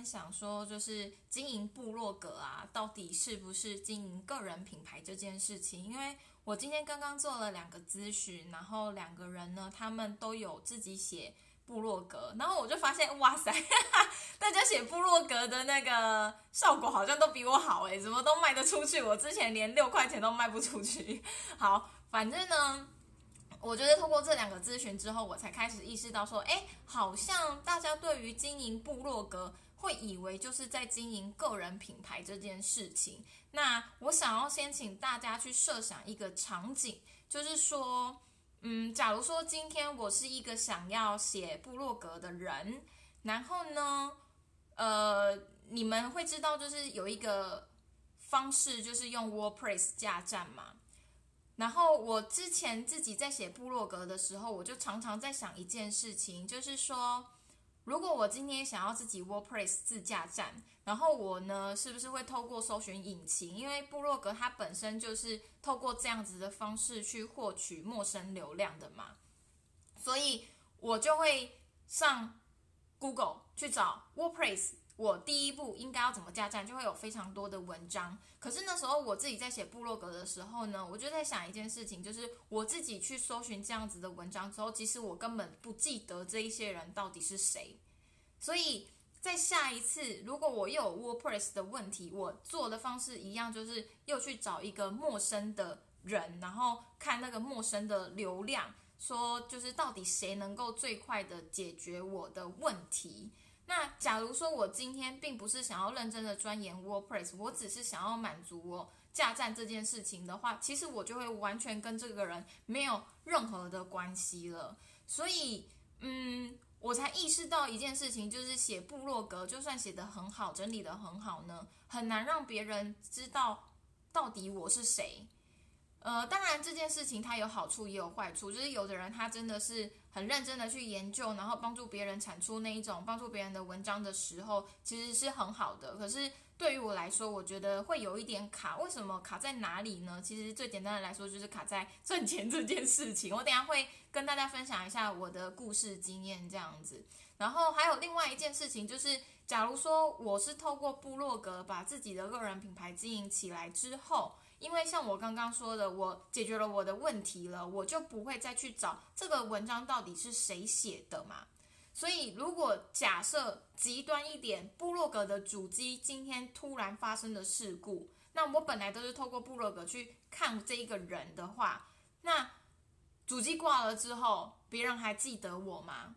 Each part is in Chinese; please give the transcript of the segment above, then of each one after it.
分享说，就是经营部落格啊，到底是不是经营个人品牌这件事情？因为我今天刚刚做了两个咨询，然后两个人呢，他们都有自己写部落格，然后我就发现，哇塞，大家写部落格的那个效果好像都比我好诶，怎么都卖得出去？我之前连六块钱都卖不出去。好，反正呢。我觉得通过这两个咨询之后，我才开始意识到说，哎，好像大家对于经营部落格会以为就是在经营个人品牌这件事情。那我想要先请大家去设想一个场景，就是说，嗯，假如说今天我是一个想要写部落格的人，然后呢，呃，你们会知道就是有一个方式，就是用 WordPress 架站嘛。然后我之前自己在写部落格的时候，我就常常在想一件事情，就是说，如果我今天想要自己 WordPress 自驾站，然后我呢，是不是会透过搜寻引擎？因为部落格它本身就是透过这样子的方式去获取陌生流量的嘛，所以我就会上 Google 去找 WordPress。我第一步应该要怎么加站，就会有非常多的文章。可是那时候我自己在写部落格的时候呢，我就在想一件事情，就是我自己去搜寻这样子的文章之后，其实我根本不记得这一些人到底是谁。所以在下一次，如果我又有 WordPress 的问题，我做的方式一样，就是又去找一个陌生的人，然后看那个陌生的流量，说就是到底谁能够最快的解决我的问题。那假如说我今天并不是想要认真的钻研 WordPress，我只是想要满足我架站这件事情的话，其实我就会完全跟这个人没有任何的关系了。所以，嗯，我才意识到一件事情，就是写部落格，就算写得很好，整理得很好呢，很难让别人知道到底我是谁。呃，当然这件事情它有好处也有坏处，就是有的人他真的是很认真的去研究，然后帮助别人产出那一种帮助别人的文章的时候，其实是很好的。可是对于我来说，我觉得会有一点卡。为什么卡在哪里呢？其实最简单的来说，就是卡在赚钱这件事情。我等下会跟大家分享一下我的故事经验这样子。然后还有另外一件事情，就是假如说我是透过部落格把自己的个人品牌经营起来之后。因为像我刚刚说的，我解决了我的问题了，我就不会再去找这个文章到底是谁写的嘛。所以，如果假设极端一点，部落格的主机今天突然发生的事故，那我本来都是透过部落格去看这一个人的话，那主机挂了之后，别人还记得我吗？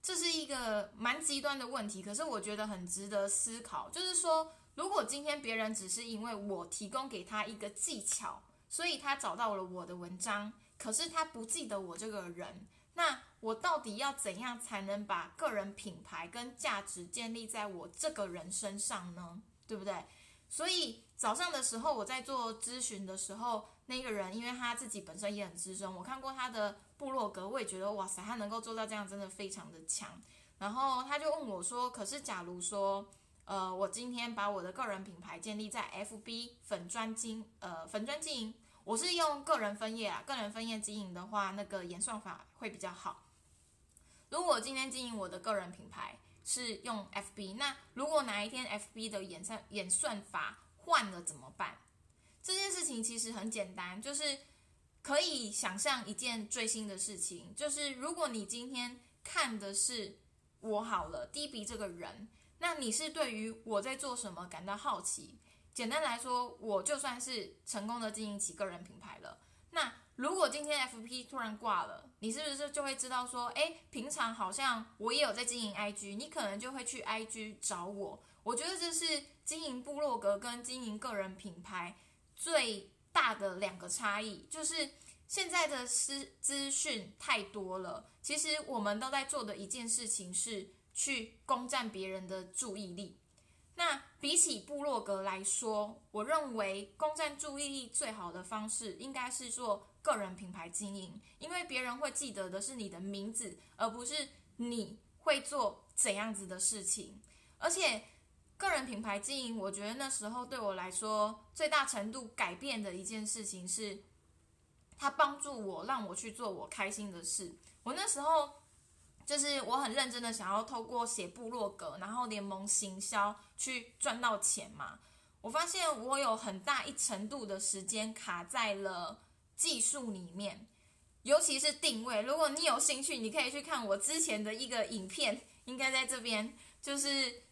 这是一个蛮极端的问题，可是我觉得很值得思考，就是说。如果今天别人只是因为我提供给他一个技巧，所以他找到了我的文章，可是他不记得我这个人，那我到底要怎样才能把个人品牌跟价值建立在我这个人身上呢？对不对？所以早上的时候我在做咨询的时候，那个人因为他自己本身也很资深，我看过他的部落格，我也觉得哇塞，他能够做到这样真的非常的强。然后他就问我说：“可是假如说……”呃，我今天把我的个人品牌建立在 FB 粉专经呃粉专经营，我是用个人分页啊，个人分页经营的话，那个演算法会比较好。如果今天经营我的个人品牌是用 FB，那如果哪一天 FB 的演算演算法换了怎么办？这件事情其实很简单，就是可以想象一件最新的事情，就是如果你今天看的是我好了，DB 这个人。那你是对于我在做什么感到好奇？简单来说，我就算是成功的经营起个人品牌了。那如果今天 F P 突然挂了，你是不是就会知道说，哎，平常好像我也有在经营 I G，你可能就会去 I G 找我。我觉得这是经营部落格跟经营个人品牌最大的两个差异，就是现在的资资讯太多了。其实我们都在做的一件事情是。去攻占别人的注意力，那比起部落格来说，我认为攻占注意力最好的方式应该是做个人品牌经营，因为别人会记得的是你的名字，而不是你会做怎样子的事情。而且，个人品牌经营，我觉得那时候对我来说最大程度改变的一件事情是，它帮助我让我去做我开心的事。我那时候。就是我很认真的想要透过写部落格，然后联盟行销去赚到钱嘛。我发现我有很大一程度的时间卡在了技术里面，尤其是定位。如果你有兴趣，你可以去看我之前的一个影片，应该在这边。就是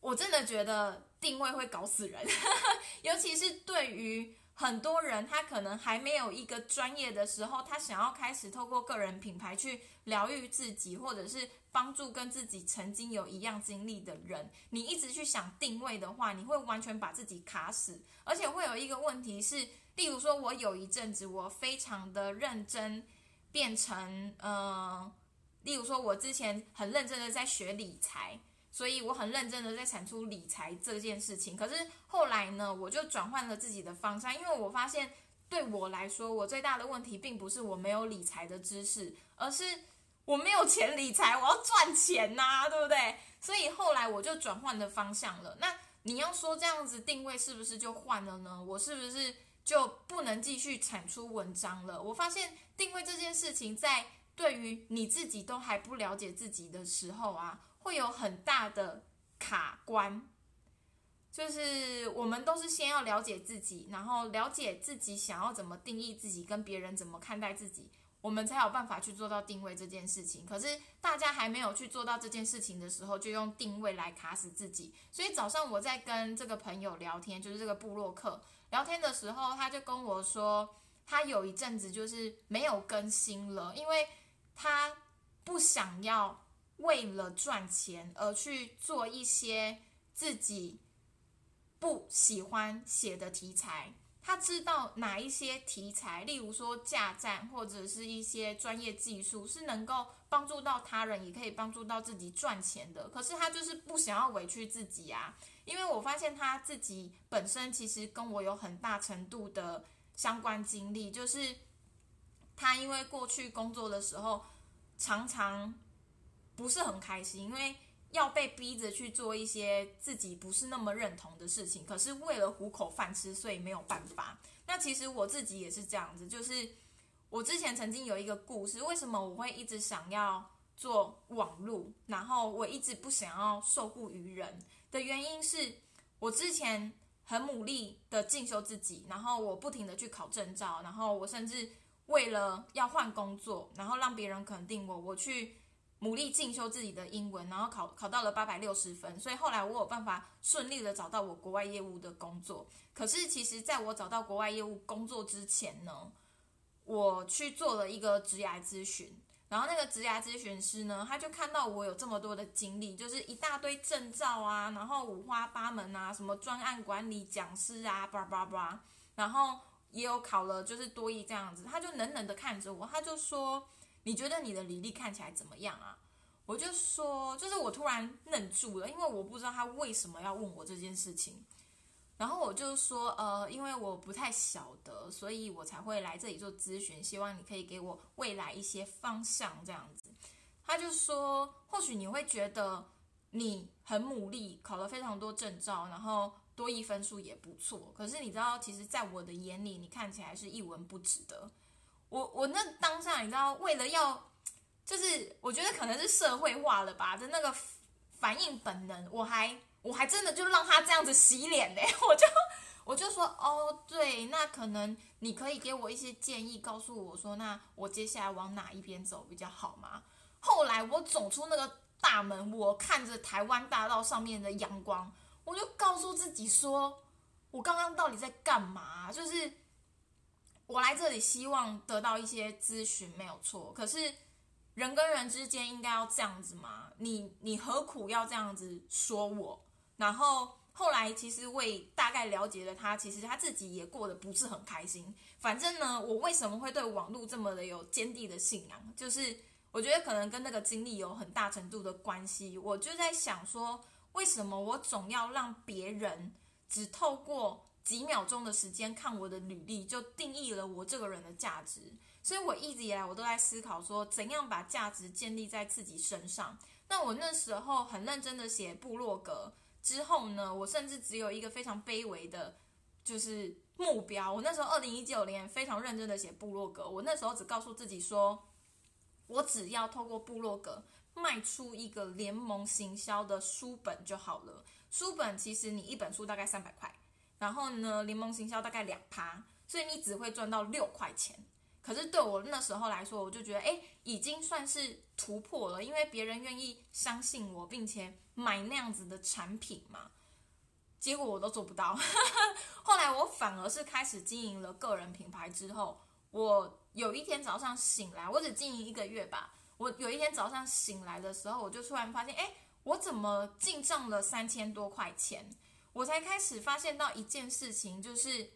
我真的觉得定位会搞死人，尤其是对于。很多人他可能还没有一个专业的时候，他想要开始透过个人品牌去疗愈自己，或者是帮助跟自己曾经有一样经历的人。你一直去想定位的话，你会完全把自己卡死，而且会有一个问题是，例如说我有一阵子我非常的认真，变成呃，例如说我之前很认真的在学理财。所以我很认真的在产出理财这件事情，可是后来呢，我就转换了自己的方向，因为我发现对我来说，我最大的问题并不是我没有理财的知识，而是我没有钱理财，我要赚钱呐，对不对？所以后来我就转换的方向了。那你要说这样子定位是不是就换了呢？我是不是就不能继续产出文章了？我发现定位这件事情，在对于你自己都还不了解自己的时候啊。会有很大的卡关，就是我们都是先要了解自己，然后了解自己想要怎么定义自己，跟别人怎么看待自己，我们才有办法去做到定位这件事情。可是大家还没有去做到这件事情的时候，就用定位来卡死自己。所以早上我在跟这个朋友聊天，就是这个布洛克聊天的时候，他就跟我说，他有一阵子就是没有更新了，因为他不想要。为了赚钱而去做一些自己不喜欢写的题材，他知道哪一些题材，例如说架站或者是一些专业技术，是能够帮助到他人，也可以帮助到自己赚钱的。可是他就是不想要委屈自己啊，因为我发现他自己本身其实跟我有很大程度的相关经历，就是他因为过去工作的时候常常。不是很开心，因为要被逼着去做一些自己不是那么认同的事情，可是为了糊口饭吃，所以没有办法。那其实我自己也是这样子，就是我之前曾经有一个故事，为什么我会一直想要做网路，然后我一直不想要受雇于人的原因是，我之前很努力的进修自己，然后我不停的去考证照，然后我甚至为了要换工作，然后让别人肯定我，我去。努力进修自己的英文，然后考考到了八百六十分，所以后来我有办法顺利的找到我国外业务的工作。可是其实在我找到国外业务工作之前呢，我去做了一个职涯咨询，然后那个职涯咨询师呢，他就看到我有这么多的经历，就是一大堆证照啊，然后五花八门啊，什么专案管理讲师啊，叭叭叭，然后也有考了就是多益这样子，他就冷冷的看着我，他就说。你觉得你的履历看起来怎么样啊？我就说，就是我突然愣住了，因为我不知道他为什么要问我这件事情。然后我就说，呃，因为我不太晓得，所以我才会来这里做咨询，希望你可以给我未来一些方向这样子。他就说，或许你会觉得你很努力，考了非常多证照，然后多一分数也不错。可是你知道，其实在我的眼里，你看起来是一文不值的。我我那当下你知道，为了要，就是我觉得可能是社会化了吧的那个反应本能，我还我还真的就让他这样子洗脸嘞，我就我就说哦对，那可能你可以给我一些建议，告诉我说那我接下来往哪一边走比较好吗？后来我走出那个大门，我看着台湾大道上面的阳光，我就告诉自己说，我刚刚到底在干嘛？就是。我来这里希望得到一些咨询，没有错。可是人跟人之间应该要这样子吗？你你何苦要这样子说我？然后后来其实我也大概了解了他，其实他自己也过得不是很开心。反正呢，我为什么会对网络这么的有坚定的信仰？就是我觉得可能跟那个经历有很大程度的关系。我就在想说，为什么我总要让别人只透过？几秒钟的时间看我的履历，就定义了我这个人的价值。所以我一直以来我都在思考说，怎样把价值建立在自己身上。那我那时候很认真的写部落格之后呢，我甚至只有一个非常卑微的，就是目标。我那时候二零一九年非常认真的写部落格，我那时候只告诉自己说，我只要透过部落格卖出一个联盟行销的书本就好了。书本其实你一本书大概三百块，然后呢，联盟行销大概两趴，所以你只会赚到六块钱。可是对我那时候来说，我就觉得，哎，已经算是突破了，因为别人愿意相信我，并且买那样子的产品嘛。结果我都做不到。后来我反而是开始经营了个人品牌之后，我有一天早上醒来，我只经营一个月吧。我有一天早上醒来的时候，我就突然发现，哎，我怎么进账了三千多块钱？我才开始发现到一件事情，就是。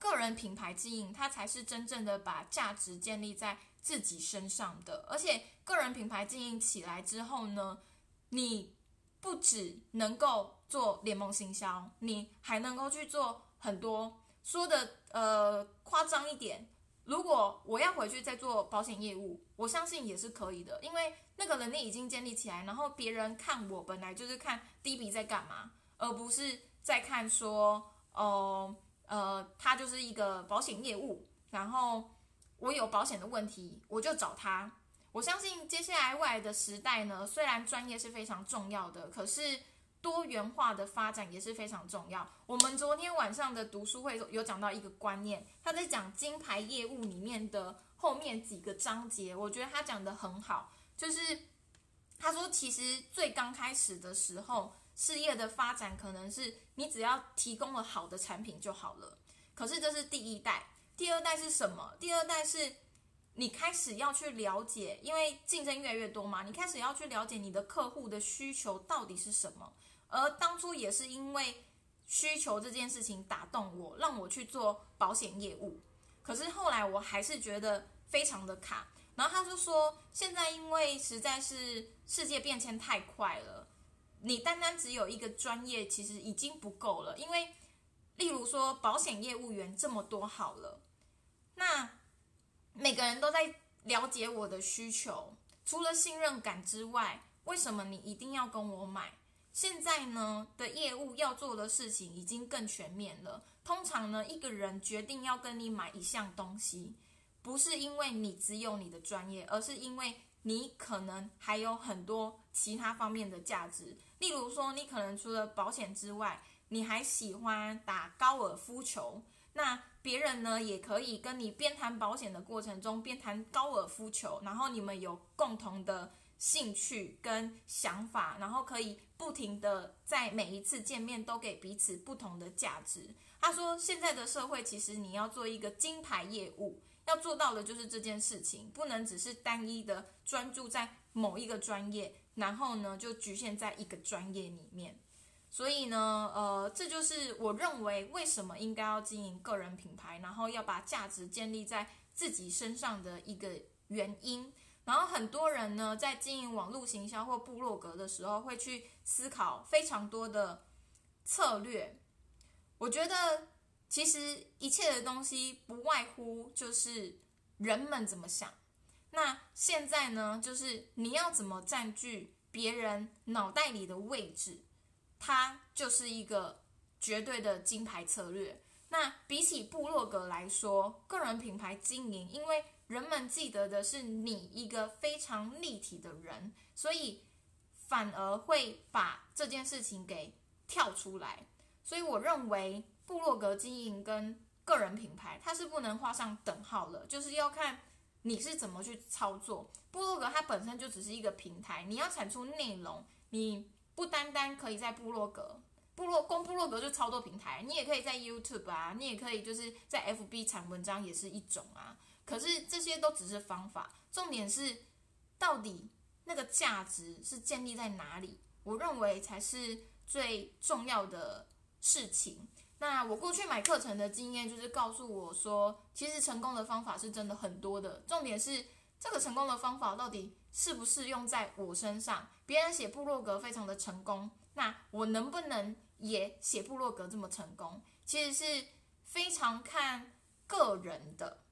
个人品牌经营，它才是真正的把价值建立在自己身上的。而且，个人品牌经营起来之后呢，你不只能够做联盟行销，你还能够去做很多。说的呃夸张一点，如果我要回去再做保险业务，我相信也是可以的，因为那个能力已经建立起来。然后别人看我本来就是看 DB 在干嘛，而不是再看说哦。呃，他就是一个保险业务，然后我有保险的问题，我就找他。我相信接下来未来的时代呢，虽然专业是非常重要的，可是多元化的发展也是非常重要。我们昨天晚上的读书会有讲到一个观念，他在讲金牌业务里面的后面几个章节，我觉得他讲的很好，就是他说其实最刚开始的时候。事业的发展可能是你只要提供了好的产品就好了，可是这是第一代，第二代是什么？第二代是你开始要去了解，因为竞争越来越多嘛，你开始要去了解你的客户的需求到底是什么。而当初也是因为需求这件事情打动我，让我去做保险业务。可是后来我还是觉得非常的卡，然后他就说，现在因为实在是世界变迁太快了。你单单只有一个专业，其实已经不够了。因为，例如说保险业务员这么多好了，那每个人都在了解我的需求，除了信任感之外，为什么你一定要跟我买？现在呢的业务要做的事情已经更全面了。通常呢，一个人决定要跟你买一项东西，不是因为你只有你的专业，而是因为你可能还有很多其他方面的价值。例如说，你可能除了保险之外，你还喜欢打高尔夫球，那别人呢也可以跟你边谈保险的过程中边谈高尔夫球，然后你们有共同的兴趣跟想法，然后可以不停的在每一次见面都给彼此不同的价值。他说，现在的社会其实你要做一个金牌业务，要做到的就是这件事情，不能只是单一的专注在某一个专业。然后呢，就局限在一个专业里面，所以呢，呃，这就是我认为为什么应该要经营个人品牌，然后要把价值建立在自己身上的一个原因。然后很多人呢，在经营网络行销或部落格的时候，会去思考非常多的策略。我觉得，其实一切的东西不外乎就是人们怎么想。那现在呢，就是你要怎么占据别人脑袋里的位置，它就是一个绝对的金牌策略。那比起部落格来说，个人品牌经营，因为人们记得的是你一个非常立体的人，所以反而会把这件事情给跳出来。所以我认为部落格经营跟个人品牌，它是不能画上等号的，就是要看。你是怎么去操作？部落格它本身就只是一个平台，你要产出内容，你不单单可以在部落格，部落公部落格就超多平台，你也可以在 YouTube 啊，你也可以就是在 FB 产文章也是一种啊。可是这些都只是方法，重点是到底那个价值是建立在哪里？我认为才是最重要的事情。那我过去买课程的经验就是告诉我说，其实成功的方法是真的很多的。重点是这个成功的方法到底适不适用在我身上？别人写部落格非常的成功，那我能不能也写部落格这么成功？其实是非常看个人的，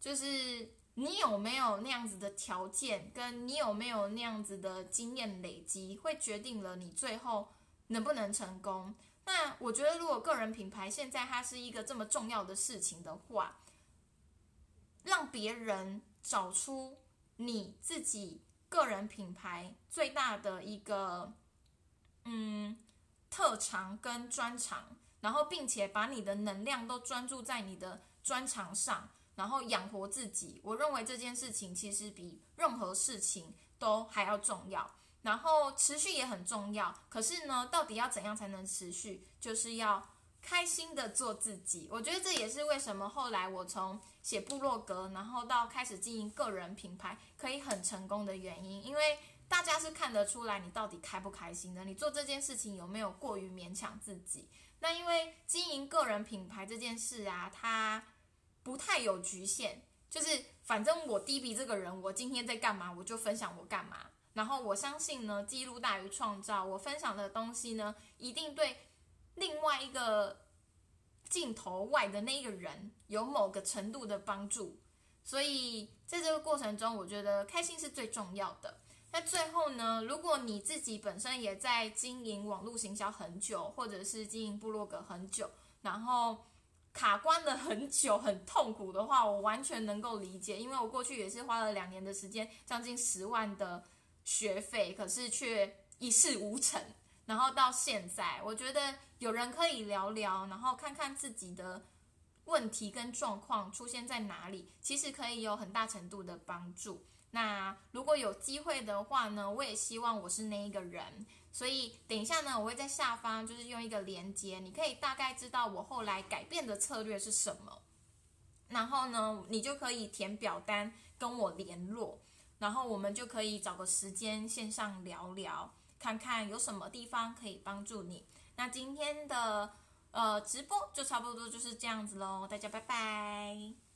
就是你有没有那样子的条件，跟你有没有那样子的经验累积，会决定了你最后能不能成功。那我觉得，如果个人品牌现在它是一个这么重要的事情的话，让别人找出你自己个人品牌最大的一个嗯特长跟专长，然后并且把你的能量都专注在你的专长上，然后养活自己。我认为这件事情其实比任何事情都还要重要。然后持续也很重要，可是呢，到底要怎样才能持续？就是要开心的做自己。我觉得这也是为什么后来我从写部落格，然后到开始经营个人品牌，可以很成功的原因。因为大家是看得出来你到底开不开心的，你做这件事情有没有过于勉强自己？那因为经营个人品牌这件事啊，它不太有局限，就是反正我低比这个人，我今天在干嘛，我就分享我干嘛。然后我相信呢，记录大于创造。我分享的东西呢，一定对另外一个镜头外的那个人有某个程度的帮助。所以在这个过程中，我觉得开心是最重要的。那最后呢，如果你自己本身也在经营网络行销很久，或者是经营部落格很久，然后卡关了很久，很痛苦的话，我完全能够理解，因为我过去也是花了两年的时间，将近十万的。学费可是却一事无成，然后到现在，我觉得有人可以聊聊，然后看看自己的问题跟状况出现在哪里，其实可以有很大程度的帮助。那如果有机会的话呢，我也希望我是那一个人。所以等一下呢，我会在下方就是用一个连接，你可以大概知道我后来改变的策略是什么，然后呢，你就可以填表单跟我联络。然后我们就可以找个时间线上聊聊，看看有什么地方可以帮助你。那今天的呃直播就差不多就是这样子喽，大家拜拜。